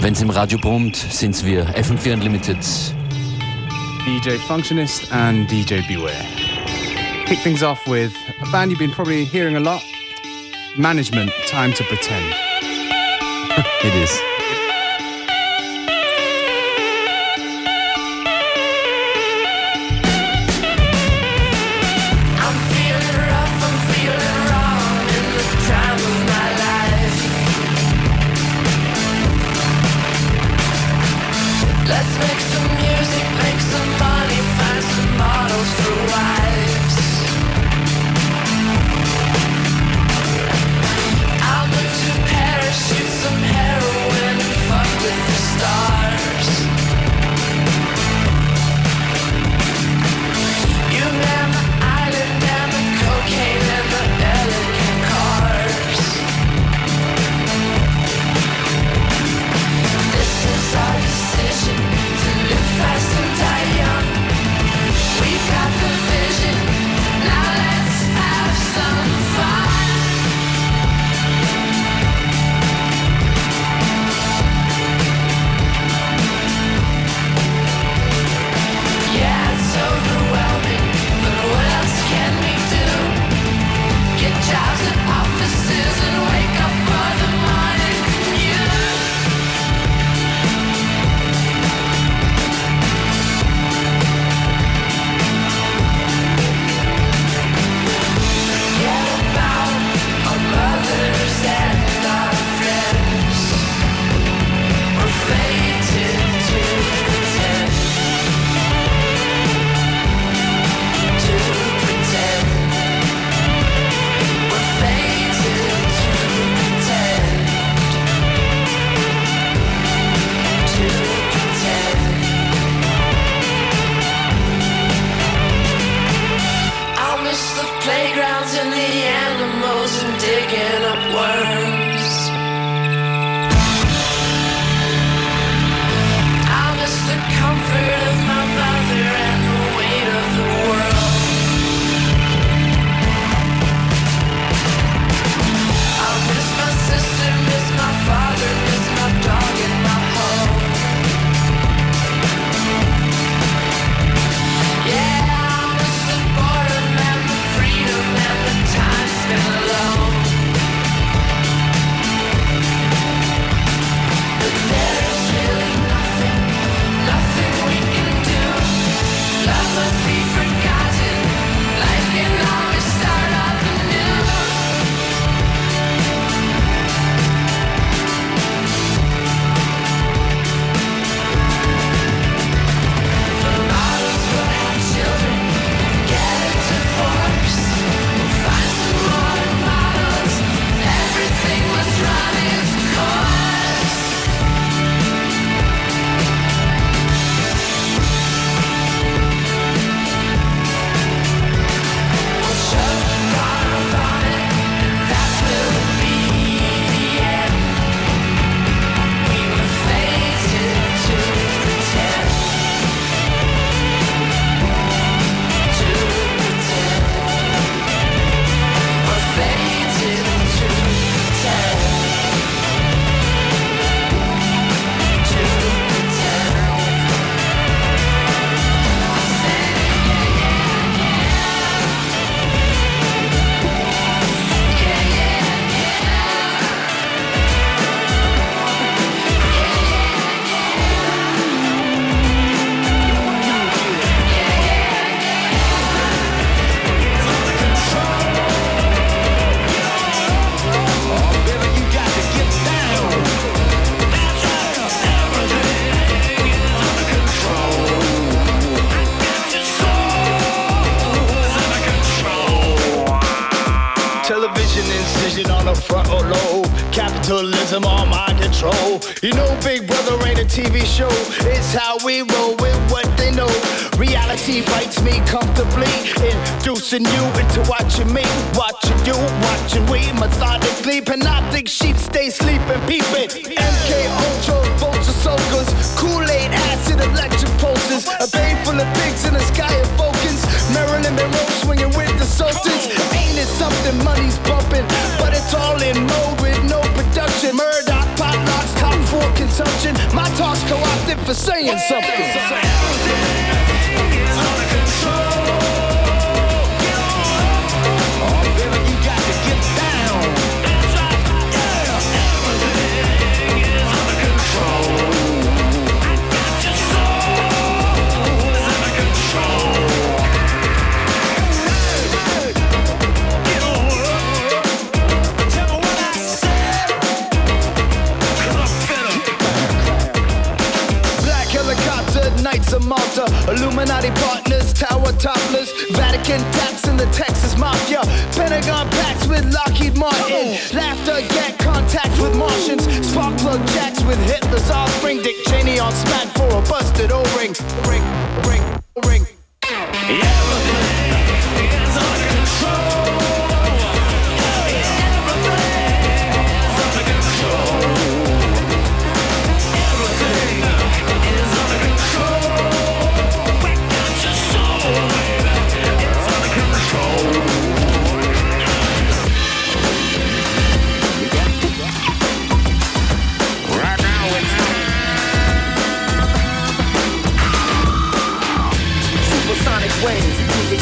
Wenn's im Radio brummt, sind's wir. FM4 Unlimited. DJ Functionist and DJ Beware. Kick things off with a band you've been probably hearing a lot. Management, Time to Pretend. it is. co-opted for saying something. Illuminati partners, tower topless, Vatican tax in the Texas Mafia, Pentagon pacts with Lockheed Martin, oh. laughter get contact with Martians, spark plug jacks with Hitler's offspring, Dick Cheney on smack for a busted O-ring, ring, ring, ring.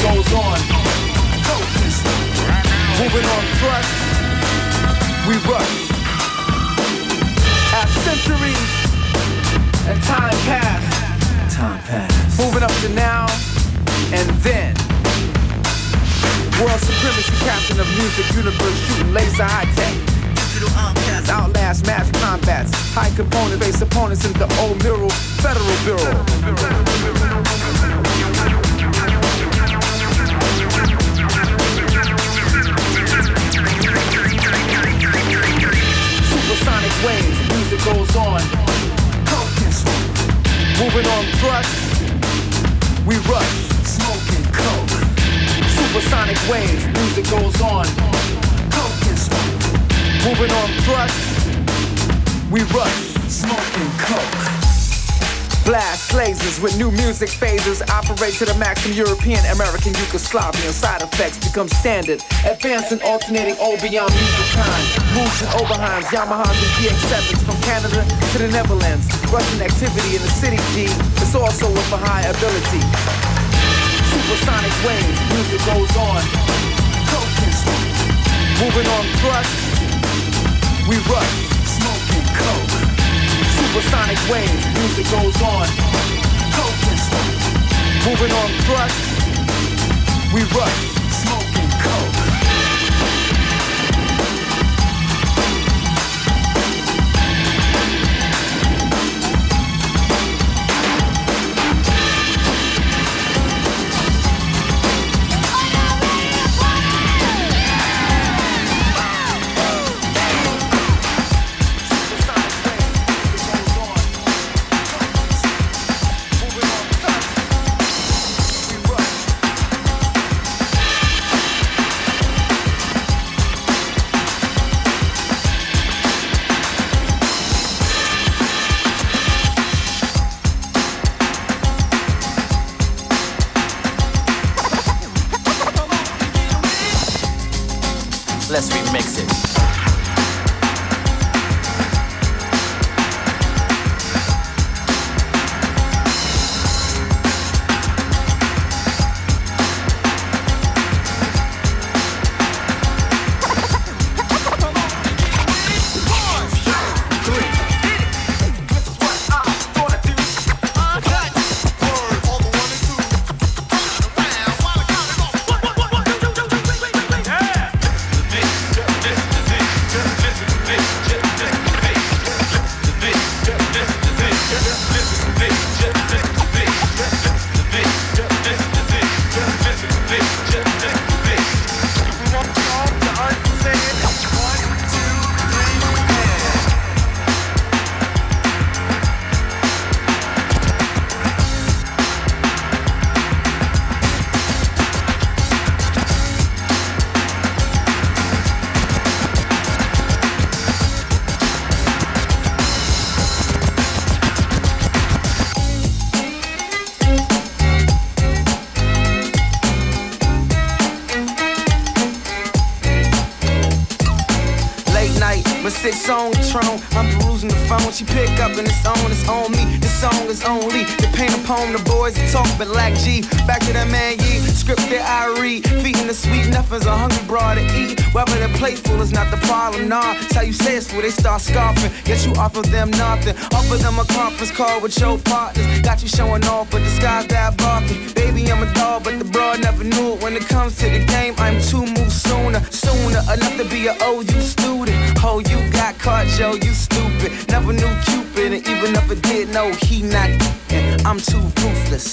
Goes on. Moving on thrust, we rush. As centuries and time pass, time pass. Moving up to now and then. World supremacy captain of music universe, shooting laser high tech. Digital outcast, outlast mass combats. High component face opponents in the old mural, federal bureau. Music goes on. Moving on thrust, we rush. Smoking coke. Supersonic waves, music goes on. Smoke. Moving on thrust, we rush. Smoking coke. Blast lasers with new music phases operate to the maximum European, American, Yugoslavian side effects become standard. Advancing, alternating all beyond music kind. Moogs and Oberheims, Yamahas and DX7s from Canada to the Netherlands. Russian activity in the city G is also with a high ability. Supersonic waves, music goes on. Smoke. Moving on thrust, we rush. Smoking coke. Supersonic waves, music goes on. Smoke. Moving on thrust, we rush. She pick up and it's on, it's on me. Song is only the paint upon the boys that talk, but lack G. Back to that man, ye script that I read. Feeding the sweet, nothing's a hungry broad to eat. Whether they're playful is not the problem, nah. It's how you say it's for they start scoffing. Yet you offer them nothing. Offer them a conference call with your partners. Got you showing off, but the sky's that barking. Baby, I'm a dog, but the broad never knew it. When it comes to the game, I'm two moves sooner. Sooner enough to be a OU student. Oh, you got caught, Joe, you stupid. Never knew Cupid, and even if I did know he not, I'm too ruthless.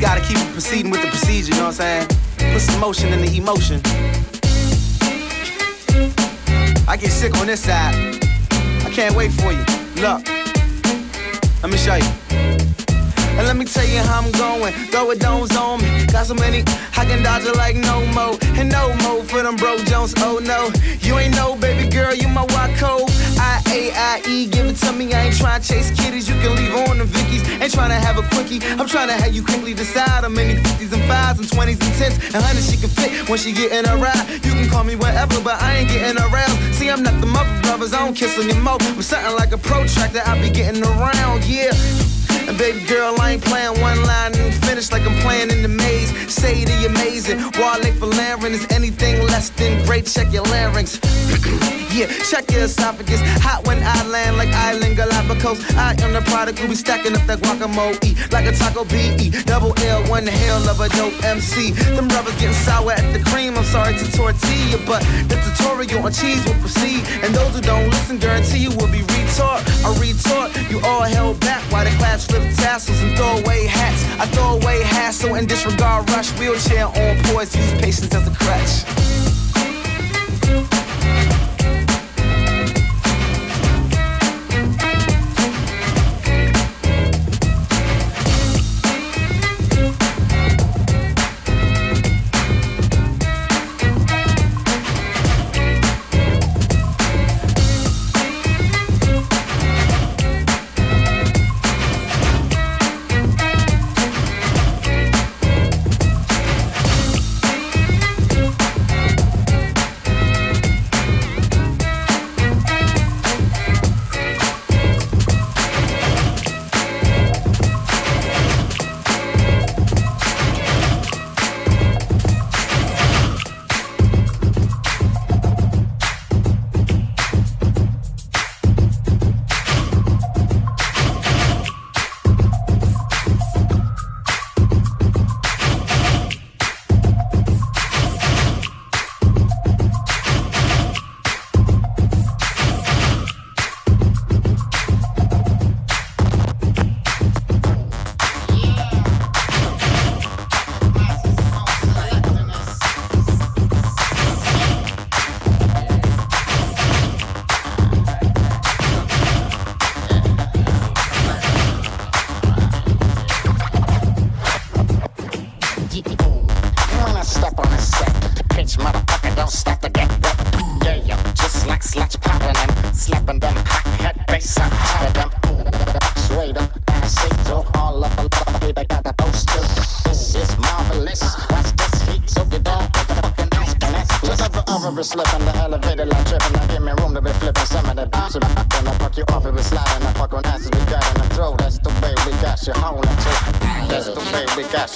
Gotta keep proceeding with the procedure, you know what I'm saying? Put some motion in the emotion. I get sick on this side. I can't wait for you. Look, let me show you. And let me tell you how I'm going. Throw it domes on me. Got so many, I can dodge it like no mo. And no mo for them bro Jones. Oh no, you ain't no baby girl, you my white code. I A I E, give it to me. I ain't trying to chase kitties. You can leave on the Vickies. Ain't trying to have a quickie. I'm trying to have you quickly decide how many 50s and 5s and 20s and 10s and 100s she can fit when she get in a ride. You can call me whatever, but I ain't getting around. See, I'm not the mother brothers. I don't kiss on your mouth. I'm something like a protractor. I be getting around, yeah. And baby girl, I ain't playing one line and finish like I'm playing in the maze. Say the amazing. Wale for is anything less than great. Check your larynx. yeah, check your esophagus. Hot when I land like Island Galapagos. I am the product who be stacking up that guacamole. Like a taco BE. Double L, one the hell of a dope MC. Them brothers getting sour at the cream. I'm sorry to tortilla, but the tutorial on cheese will proceed. And those who don't listen, guarantee you will be retard. I retort, you all held back while the class flip tassels and throw away hats. I throw away hassle and disregard rush. Wheelchair on poise, use patience as a crutch.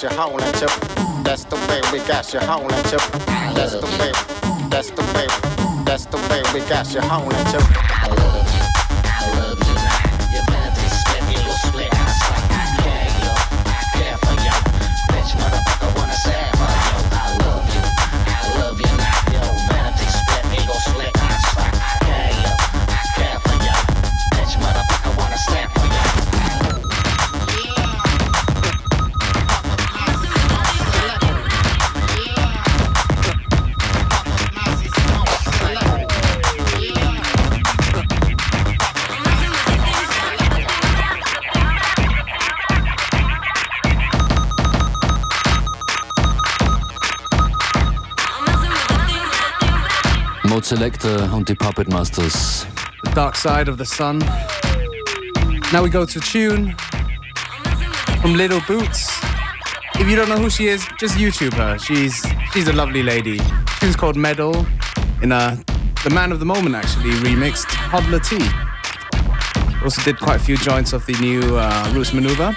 Got you holding to. That's the way we got you holding to. Selector und die Puppet Masters. The Dark Side of the Sun. Now we go to tune from Little Boots. If you don't know who she is, just YouTube her. She's she's a lovely lady. She was called Medal in a the Man of the Moment actually remixed Hodler T. Also did quite a few joints of the new uh, Roots Manuva.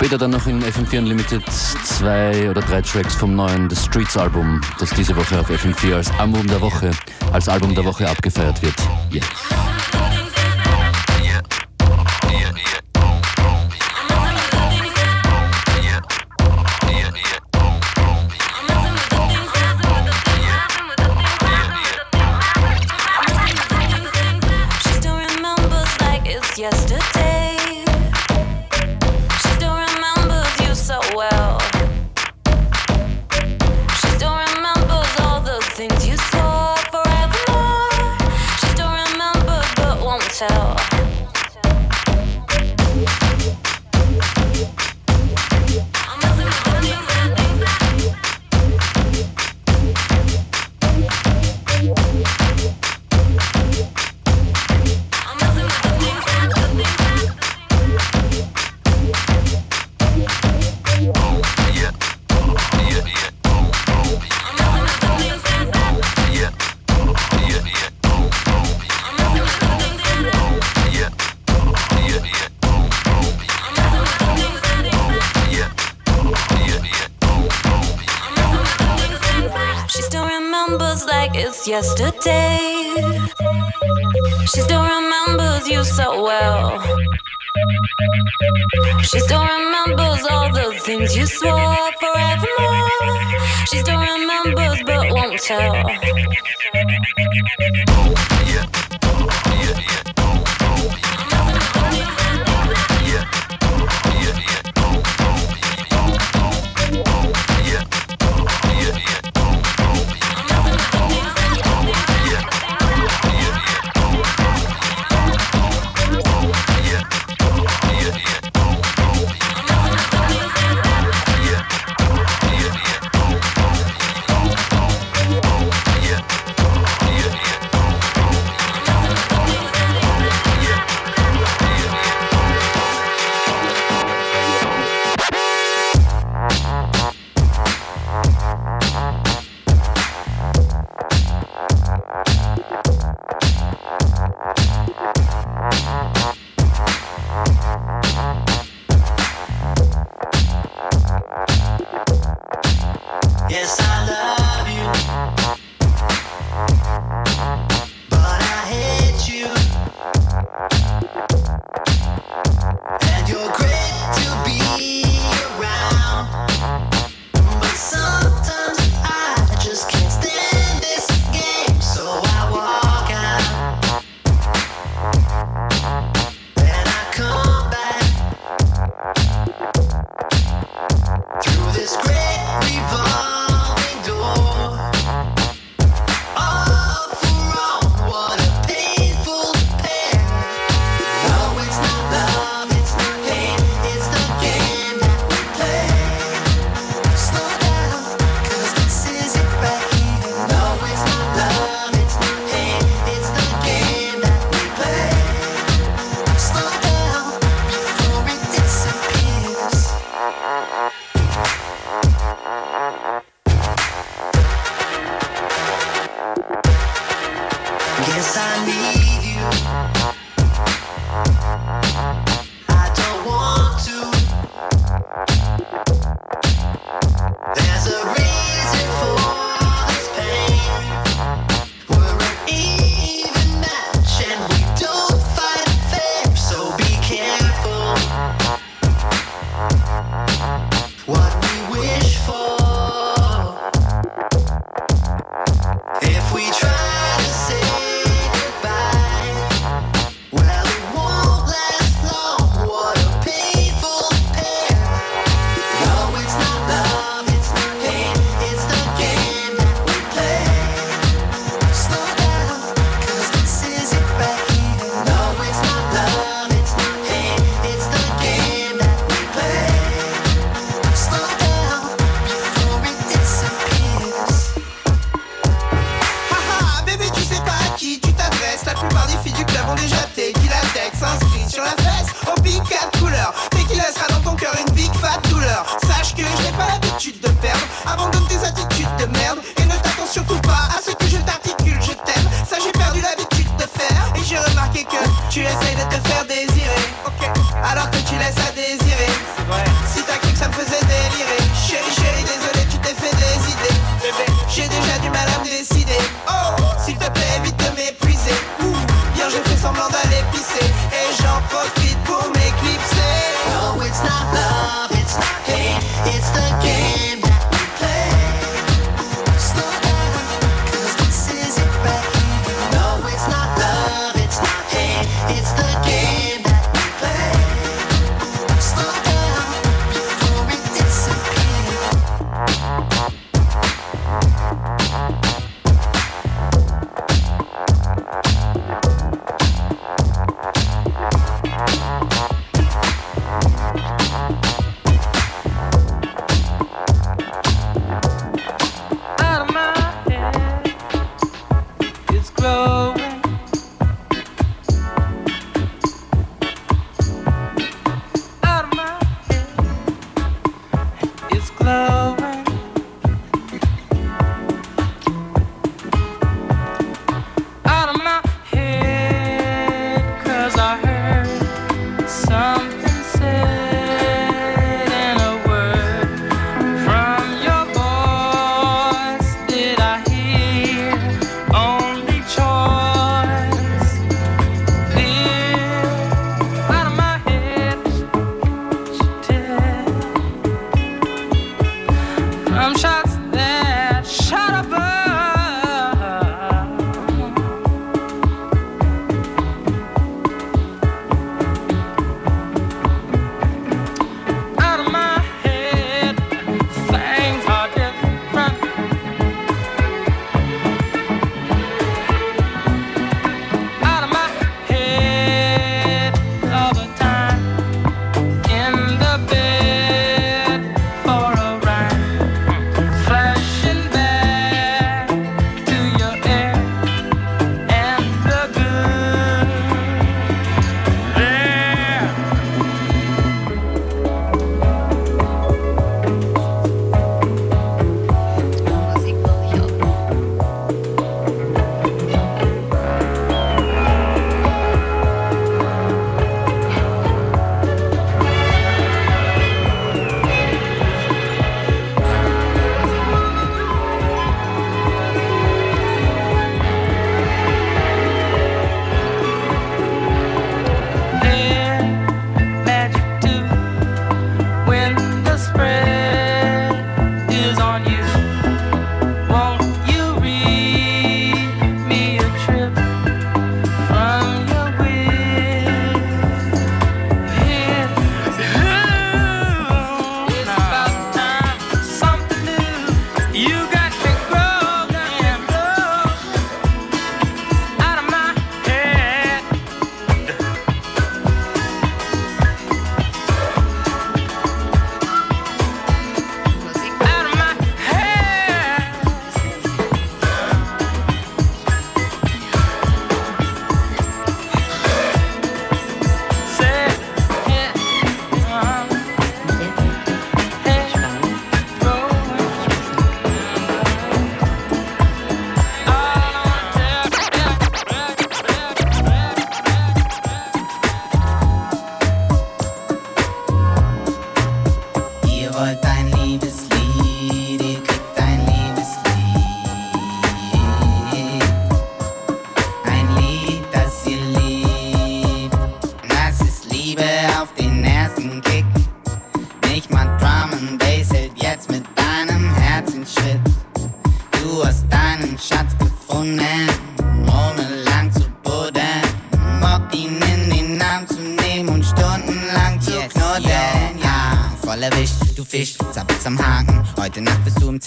Später dann noch in FM4 Unlimited zwei oder drei Tracks vom neuen The Streets Album, das diese Woche auf FM4 als Album der Woche, als Album der Woche abgefeiert wird. Yeah. She still remembers all the things you swore forevermore. She still remembers but won't tell. Oh, oh,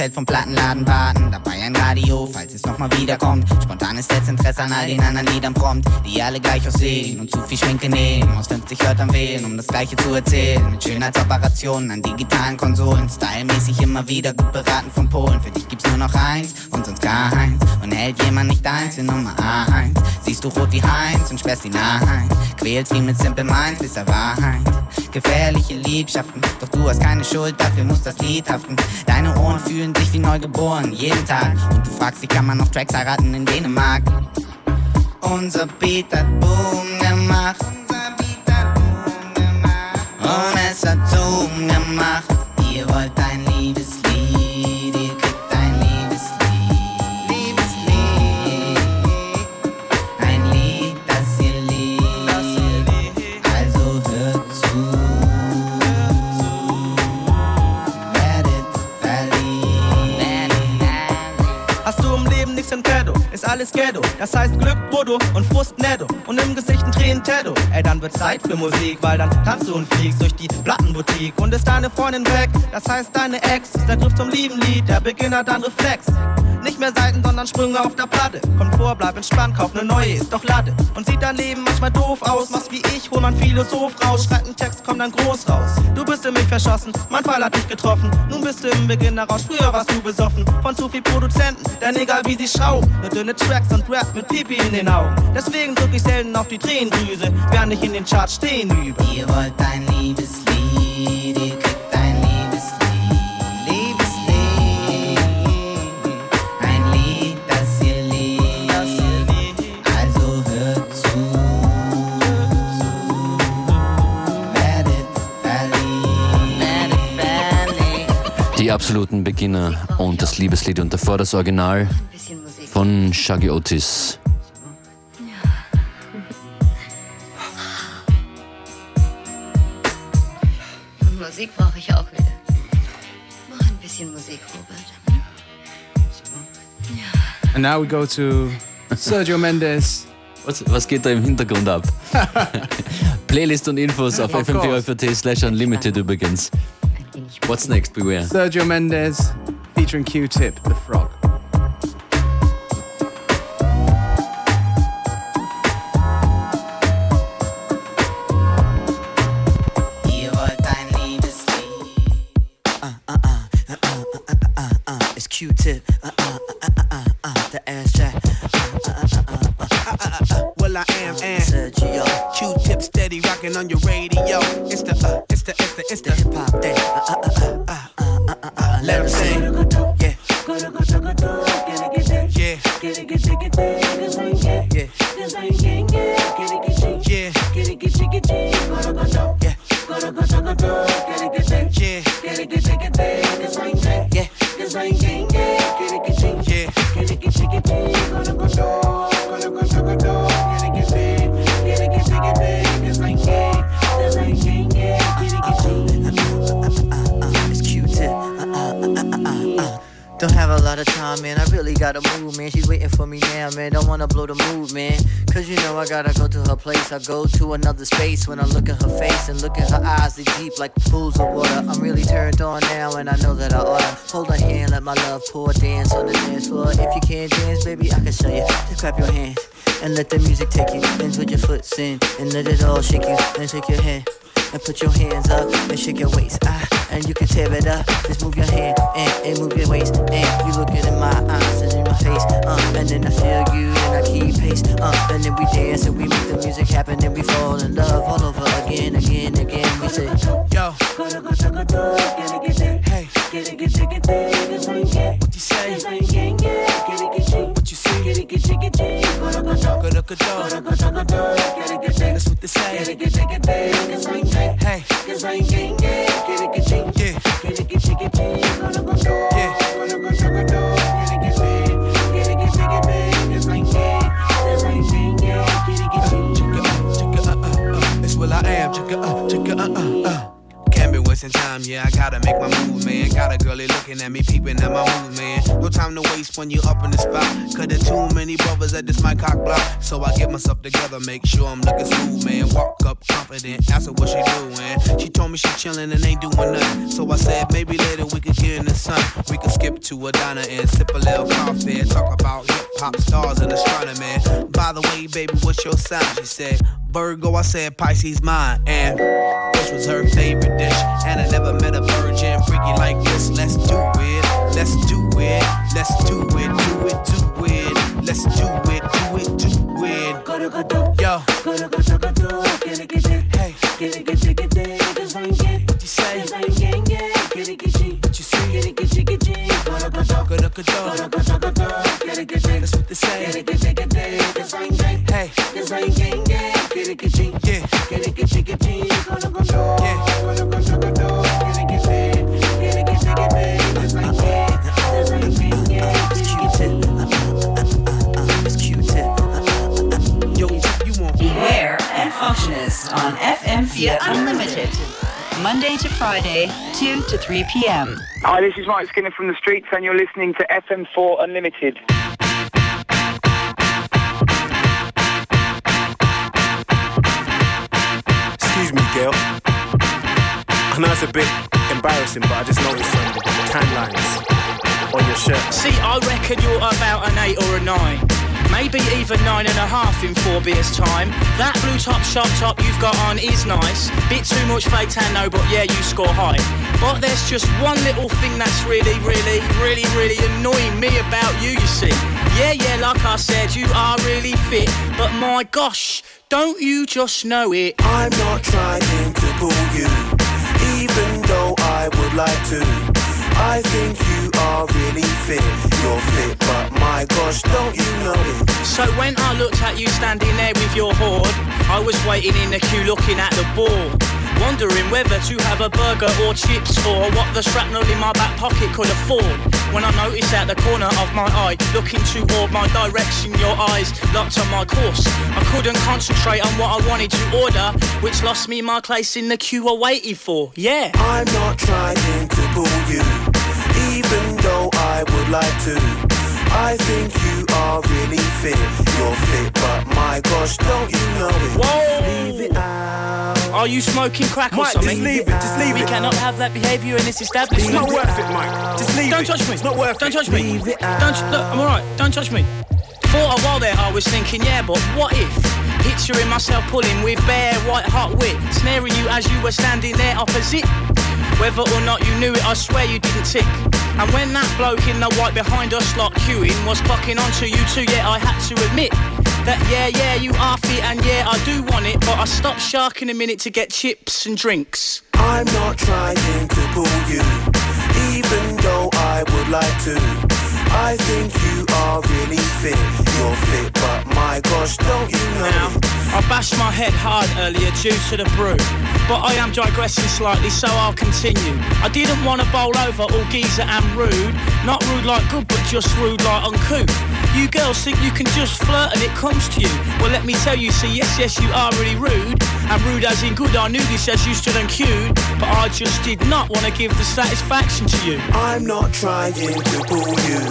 Zelt vom Plattenladen warten. Dabei ein Radio, nochmal wiederkommt. Spontanes Desinteresse an all den anderen Liedern prompt, die alle gleich aussehen und zu viel Schminke nehmen. Aus 50 Wörtern wählen, um das Gleiche zu erzählen. Mit Schönheitsoperationen an digitalen Konsolen. Stylmäßig immer wieder gut beraten von Polen. Für dich gibt's nur noch eins und sonst gar eins. Und hält jemand nicht eins in Nummer eins. Siehst du rot wie Heinz und sperrst ihn ein. Quälst ihn mit Simple Minds bis er Wahrheit. Gefährliche Liebschaften, doch du hast keine Schuld, dafür muss das Lied haften. Deine Ohren fühlen sich wie neu geboren, jeden Tag. Und du fragst dich, kann man noch Tracks heiraten in Dänemark? Unser Beat hat Boom gemacht. Und es hat Zoom gemacht. Ihr wollt ein alles Ghetto. Das heißt Glück, Brutto und Frust netto. Und im Gesicht ein Tränen-Tattoo. Ey, dann wird Zeit für Musik, weil dann tanzt du und fliegst durch die Plattenboutique. Und ist deine Freundin weg, das heißt deine Ex. Der Griff zum lieben Lied, der Beginner dann Reflex. Nicht mehr Seiten, sondern Sprünge auf der Platte. Kommt vor, bleib entspannt, kauf ne neue, ist doch Latte. Und sieht dein Leben manchmal doof aus. Machst wie ich, hol man Philosoph raus. Schreibt einen Text, komm dann groß raus. Du bist in mich verschossen, mein Fall hat dich getroffen. Nun bist du im Beginner raus, früher warst du besoffen. Von zu viel Produzenten, denn egal wie sie schrauben. Nur dünne Tracks und Rap mit Pipi in den Augen. Deswegen drück ich selten auf die Tränendrüse, während ich in den Charts stehen übe. Ihr wollt ein Liebeslied, ihr Die absoluten Beginner und das Liebeslied und davor das Original von Shaggy Otis. Musik brauche ich auch wieder. Mach ein bisschen Musik, Robert. And now we go to Sergio Mendes. Was, was geht da im Hintergrund ab? Playlist und Infos auf fm4 slash unlimited übrigens. What's next, beware? Sergio Mendes featuring Q-Tip, the frog. Ihr wollt ein Liebeslied. Uh, uh, uh, uh, uh, uh, uh, uh, it's Q-tip. Uh, uh, uh, uh, uh, uh, the ass jack. Uh, uh, uh, uh, uh, uh, uh, uh, Well, I am, and Sergio, Q-tip steady rocking on your radio. It's the, uh, it's the, it's the, it's the the. hip hop day. Let 'em sing. Gotta move, man. She's waiting for me now, man. Don't wanna blow the mood, man. Cause you know I gotta go to her place. I go to another space when I look at her face and look at her eyes. They deep like pools of water. I'm really turned on now, and I know that I oughta hold her hand, let my love pour, dance on the dance floor. If you can't dance, baby, I can show you. Just clap your hands and let the music take you. Then with your foot in and let it all shake you. Then shake your head and put your hands up and shake your waist. Ah, and you can tear it up. Just move your hand and, and move your waist. And you looking in my eyes and in my face. Uh, and then I feel you and I keep pace. Uh, and then we dance and we make the music happen and we fall in love all over again, again, again. We say, Yo. Hey. What you say? What you see? Go-do-go-do. That's what they say. Hey. Yeah. Yeah. It's will I am. Check it up, check it up, uh, uh. Can't be wasting time, yeah, I gotta make my move, man. Got a girlie looking at me, peeping at my move, time to waste when you up in the spot. Cause there too many brothers at this my cock block. So I get myself together, make sure I'm looking smooth, man. Walk up confident, ask her what she doing. She told me she chillin' and ain't doing nothing. So I said, maybe later we could get in the sun. We could skip to a diner and sip a little coffee talk about hip hop stars and astronomy. By the way, baby, what's your sign? She said, Virgo, I said Pisces mine. And this was her favorite dish. And I never met a virgin freaky like this. Let's do it, let's do it, let's do it, do it, do it. Let's do it, do it, do it. Yo. Hey. What you say? What you see? That's what they say. Hey. Yeah. On FM4 Unlimited. Monday to Friday, 2 to 3 p.m. Hi, this is Mike Skinner from the streets, and you're listening to FM4 Unlimited. Excuse me, girl. I know it's a bit embarrassing, but I just noticed some tan lines on your shirt. See, I reckon you're about an eight or a nine. Maybe even nine and a half in four beers time. That blue Topshop top you've got on is nice. Bit too much fake tan though, but yeah, you score high. But there's just one little thing that's really, really, really, really annoying me about you, you see. Yeah, yeah, like I said, you are really fit. But my gosh, don't you just know it? I'm not trying to pull you, even though I would like to. I think you are really fit. You're fit, but my gosh, don't you know it? So when I looked at you standing there with your hoard, I was waiting in the queue looking at the ball. Wondering whether to have a burger or chips or what the shrapnel in my back pocket could afford. When I noticed out the corner of my eye, looking toward my direction, your eyes locked on my course. I couldn't concentrate on what I wanted to order, which lost me my place in the queue I waited for. Yeah. I'm not trying to pull you, even though I would like to. I think you are really fit. You're fit, but my gosh, don't you know it? Whoa! Leave it out. Are you smoking crack or something? just leave it, just leave we it. cannot have that behaviour in this establishment. It's not worth it, Mike. Just leave Don't it. touch me. It's not worth Don't it. touch me. Leave it Don't. Look, I'm alright. Don't touch me. For a while there, I was thinking, yeah, but what if? Picturing myself pulling with bare white hot wit, snaring you as you were standing there opposite. Whether or not you knew it, I swear you didn't tick. And when that bloke in the white behind us, like queuing, was clocking onto you too, yeah, I had to admit that yeah, yeah, you are fit, and yeah, I do want it, but I stopped sharking a minute to get chips and drinks. I'm not trying to pull you, even though I would like to. I think you are really fit. You're fit, but my gosh, don't you know? Now, I bashed my head hard earlier due to the brew, but I am digressing slightly, so I'll continue. I didn't want to bowl over all geezer and rude, not rude like good, but just rude like uncouth. You girls think you can just flirt and it comes to you. Well, let me tell you, see, yes, yes, you are really rude, and rude as in good. I knew this as you stood and queued, but I just did not want to give the satisfaction to you. I'm not trying to pull you,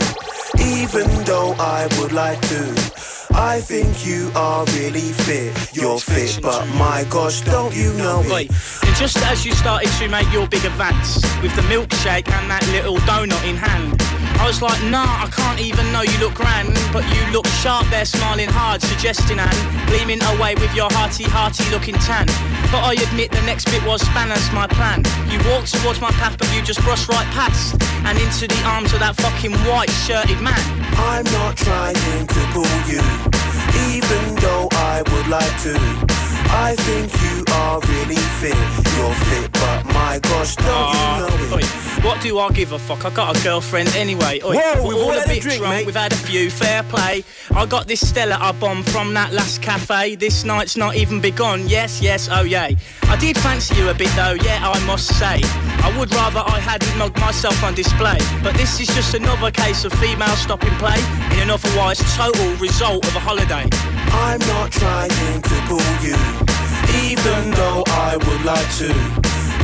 even though I would like to. I think you are really fit. You're fit, but my gosh, don't you know it? and just as you started to make your big advance with the milkshake and that little donut in hand, I was like, nah, I can't even know you look grand, but you look sharp there, smiling hard, suggesting and gleaming away with your hearty, hearty looking tan. But I admit the next bit was spanners my plan. You walked towards my path, but you just brushed right past and into the arms of that fucking white shirted man. I'm not trying to pull you, even though I would like to. I think you are really fit. You're fit, but my gosh, don't Ah, you know it? oi, what do I give a fuck? I got a girlfriend anyway. Oi, Whoa, we're we've all all a had a bit drink, drunk. mate. We've had a few. Fair play. I got this Stella I bombed from that last cafe. This night's not even begun. Yes, yes, oh yay. I did fancy you a bit though. Yeah, I must say. I would rather I hadn't mugged myself on display. But this is just another case of female stopping play in an otherwise total result of a holiday. I'm not trying to pull you, even though I would like to.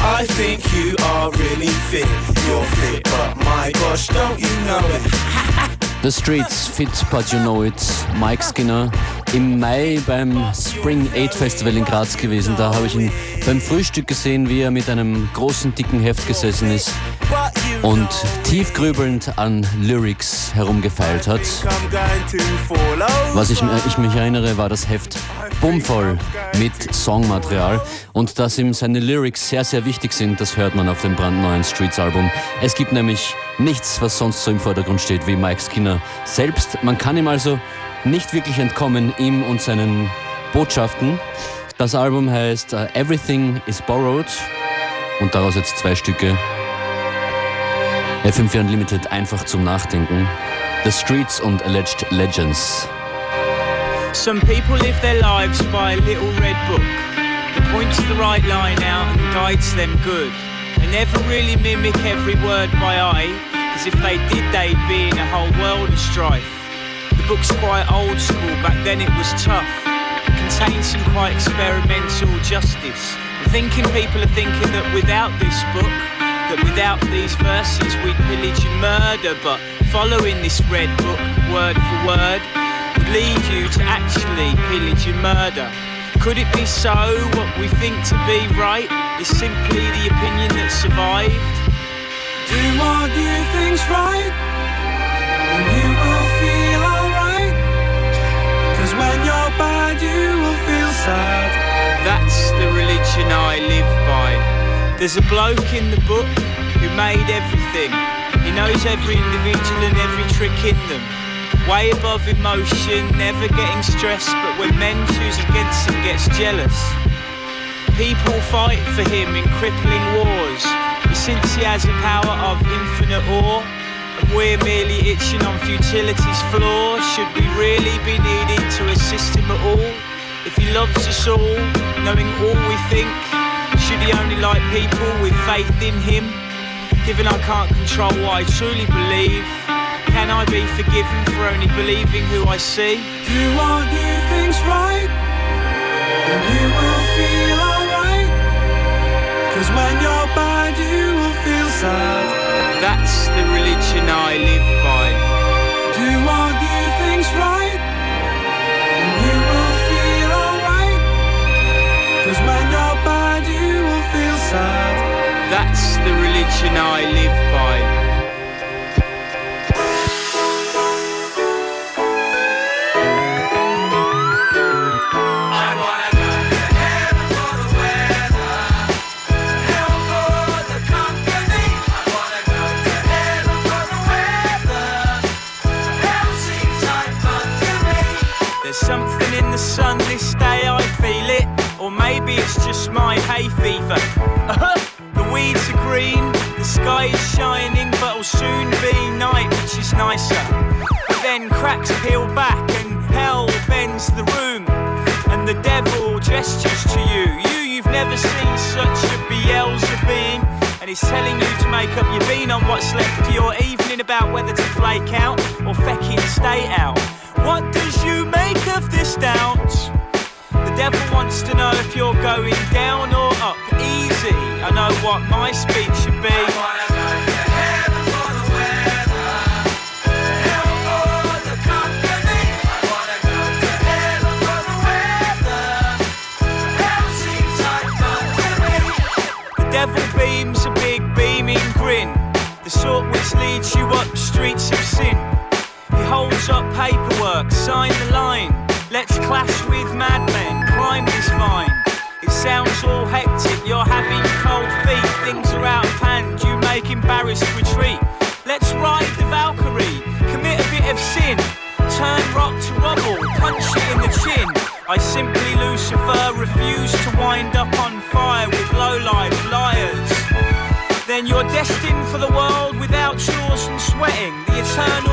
I think you are really fit. You're fit, but my gosh, don't you know it? The Streets, Fit But You Know It, Mike Skinner. Im Mai beim Spring 8 Festival in Graz gewesen. Da habe ich ihn beim Frühstück gesehen, wie er mit einem großen, dicken Heft gesessen ist und tiefgrübelnd an Lyrics herumgefeilt hat. Was ich, ich mich erinnere, war das Heft bummvoll mit Songmaterial und dass ihm seine Lyrics sehr, sehr wichtig sind, das hört man auf dem brandneuen Streets Album. Es gibt nämlich nichts, was sonst so im Vordergrund steht wie Mike Skinner selbst. Man kann ihm also nicht wirklich entkommen, ihm und seinen Botschaften. Das Album heißt uh, Everything is Borrowed und daraus jetzt zwei Stücke. FM4 Unlimited einfach zum Nachdenken. The Streets und Alleged Legends. Some people live their lives by a little red book that points the right line out and guides them good. Never really mimic every word by eye, if they did, they'd be in a whole world of strife. The book's quite old school, back then it was tough. It contains some quite experimental justice. I'm thinking people are thinking that without this book, that without these verses we'd pillage and murder, but following this red book, word for word, would lead you to actually pillage and murder. Could it be so? What we think to be right is simply the opinion that survived. Do more, do things right, and you will feel alright. Cause when you're bad, you will feel sad. That's the religion I live by. There's a bloke in the book who made everything. He knows every individual and every trick in them. Way above emotion, never getting stressed, but when men choose against him, gets jealous. People fight for him in crippling wars. Since he has a power of infinite awe, and we're merely itching on futility's floor, should we really be needing to assist him at all? If he loves us all, knowing all we think, Should he only like people with faith in him? Given I can't control what I truly believe, can I be forgiven for only believing who I see? Do all do things right, and you will feel alright. Cause when you're bad, you will feel sad. That's the religion I live by. Do all do things right, and you will feel alright. Cause when you're bad, you will feel sad. That's the religion make up your bean on what's left of your evening about whether to flake out or fecking stay out. What does you make of this doubt? The devil wants to know if you're going down or up. Easy, I know what my speech should be. Up streets of sin. He holds up paperwork, sign the line. Let's clash with madmen, climb this vine. It sounds all hectic, you're having cold feet. Things are out of hand, you make embarrassed retreat. Let's ride the Valkyrie, commit a bit of sin. Turn rock to rubble, punch it in the chin. I simply, sweating, the eternal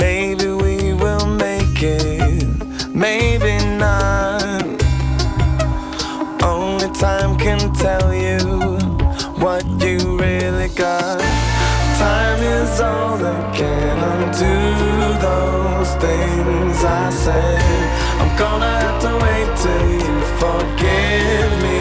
Maybe we will make it, maybe not. Only time can tell you what you really got. Time is all that can undo those things I said. I'm gonna have to wait till you forgive me.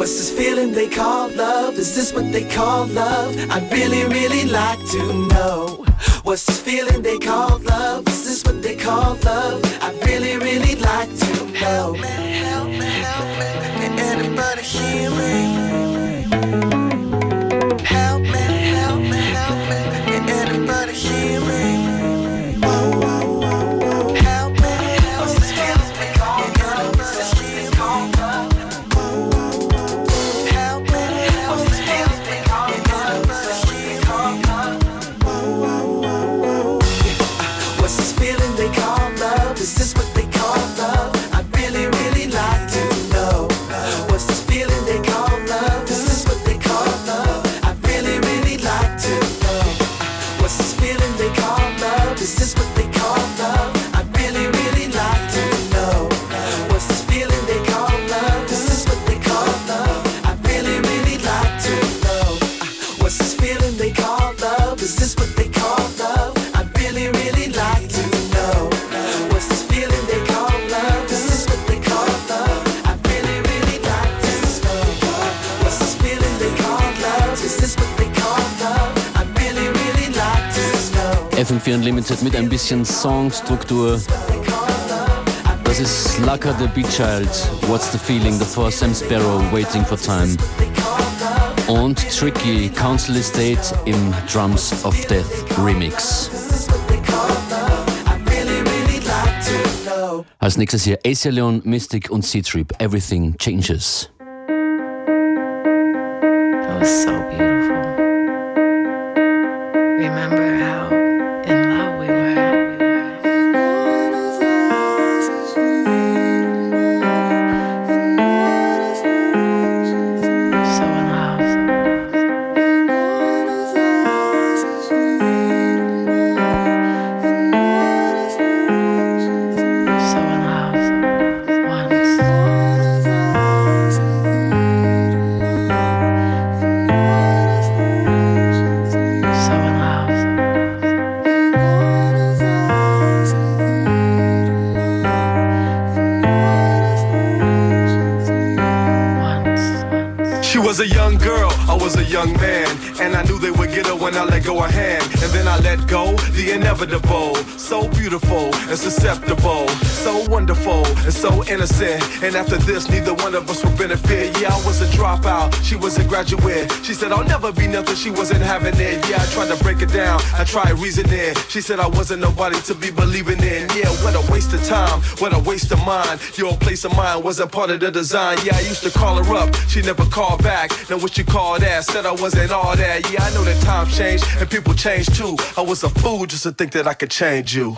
What's this feeling they call love? Is this what they call love? I'd really, really like to know. What's this feeling they call love? Is this what they call love? I'd really, really like to know. Help me, help me, help me. Anybody hear me? FM4 Unlimited mit ein bisschen Songstruktur. Das ist Slakah the Beat Child, What's the Feeling, davor Sam Sparro, Waiting for Time. Und Tricky, Council Estate im Drums of Death Remix. Als nächstes hier Asia Leon, Mystic und C-Trip, Everything Changes. That was so beautiful. And after this, neither one of us would benefit. Yeah, I was a dropout, she was a graduate. She said I'll never be nothing, she wasn't having it. Yeah, I tried to break it down, I tried reasoning. She said I wasn't nobody to be believing in. Yeah, what a waste of time, what a waste of mind. Your place of mine wasn't part of the design. Yeah, I used to call her up, she never called back. Now what you call that? Said I wasn't all that. Yeah, I know that times change and people change too. I was a fool just to think that I could change you.